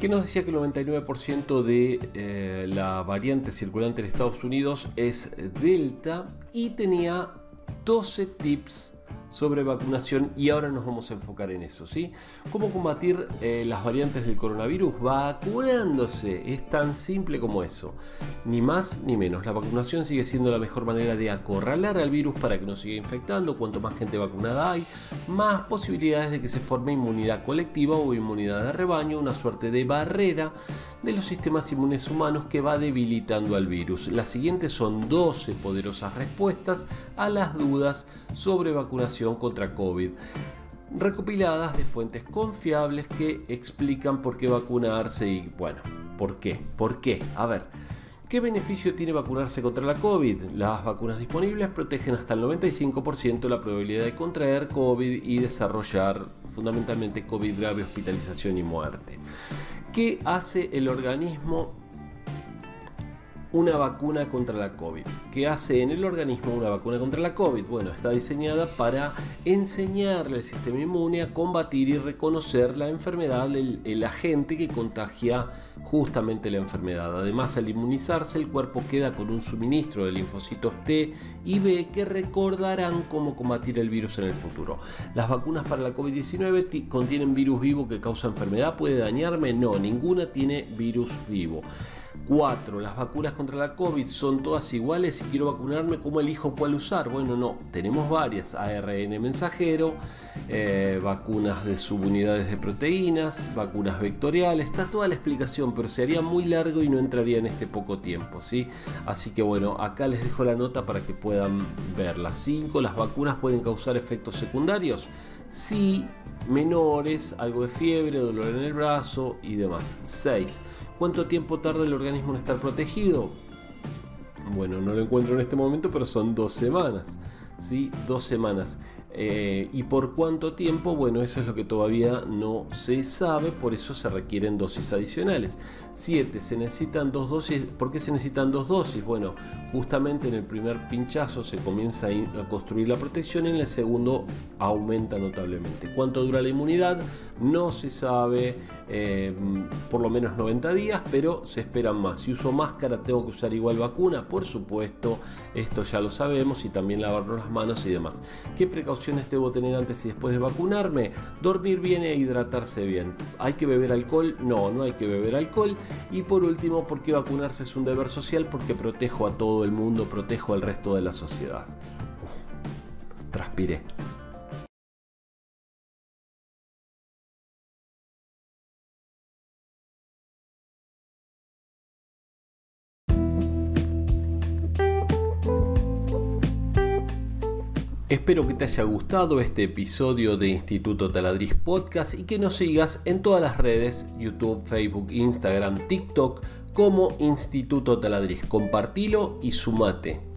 que nos decía que el 99% de eh, la variante circulante en Estados Unidos es Delta y tenía 12 tips sobre vacunación y ahora nos vamos a enfocar en eso, ¿sí? ¿Cómo combatir eh, las variantes del coronavirus? Vacunándose, es tan simple como eso, ni más ni menos. La vacunación sigue siendo la mejor manera de acorralar al virus para que no siga infectando. Cuanto más gente vacunada hay, más posibilidades de que se forme inmunidad colectiva o inmunidad de rebaño, una suerte de barrera de los sistemas inmunes humanos que va debilitando al virus. Las siguientes son 12 poderosas respuestas a las dudas sobre vacunación contra COVID, recopiladas de fuentes confiables que explican por qué vacunarse y bueno, ¿por qué? ¿Por qué? A ver. ¿Qué beneficio tiene vacunarse contra la COVID? Las vacunas disponibles protegen hasta el 95% la probabilidad de contraer COVID y desarrollar fundamentalmente COVID grave, hospitalización y muerte. ¿Qué hace el organismo una vacuna contra la COVID. ¿Qué hace en el organismo una vacuna contra la COVID? Bueno, está diseñada para enseñarle al sistema inmune a combatir y reconocer la enfermedad, el, agente que contagia justamente la enfermedad. Además, al inmunizarse, el cuerpo queda con un suministro de linfocitos T y B que recordarán cómo combatir el virus en el futuro. Las vacunas para la COVID-19 contienen virus vivo que causa enfermedad. ¿Puede dañarme? No, ninguna tiene virus vivo. 4. Las vacunas contra la COVID son todas iguales y quiero vacunarme, ¿cómo elijo cuál usar? Bueno, no, tenemos varias. ARN mensajero, eh, vacunas de subunidades de proteínas, vacunas vectoriales, está toda la explicación, pero se haría muy largo y no entraría en este poco tiempo, ¿sí? Así que bueno, acá les dejo la nota para que puedan verla. 5. Las vacunas pueden causar efectos secundarios. Sí, menores, algo de fiebre, dolor en el brazo y demás. 6. ¿Cuánto tiempo tarda el organismo en estar protegido? Bueno, no lo encuentro en este momento, pero son dos semanas. ¿sí? Dos semanas. Eh, ¿Y por cuánto tiempo? Bueno, eso es lo que todavía no se sabe, por eso se requieren dosis adicionales. 7. Se necesitan dos dosis. ¿Por qué se necesitan dos dosis? Bueno, justamente en el primer pinchazo se comienza a construir la protección y en el segundo aumenta notablemente. ¿Cuánto dura la inmunidad? No se sabe, eh, por lo menos 90 días, pero se esperan más. Si uso máscara, tengo que usar igual vacuna, por supuesto, esto ya lo sabemos y también lavarnos las manos y demás. ¿Qué precauciones debo tener antes y después de vacunarme? Dormir bien e hidratarse bien. ¿Hay que beber alcohol? No, no hay que beber alcohol. Y por último, ¿por qué vacunarse es un deber social? Porque protejo a todo el mundo, protejo al resto de la sociedad. transpiré. Espero que te haya gustado este episodio de Instituto Taladriz Podcast y que nos sigas en todas las redes, YouTube, Facebook, Instagram, TikTok, como Instituto Taladriz. Compartilo y sumate.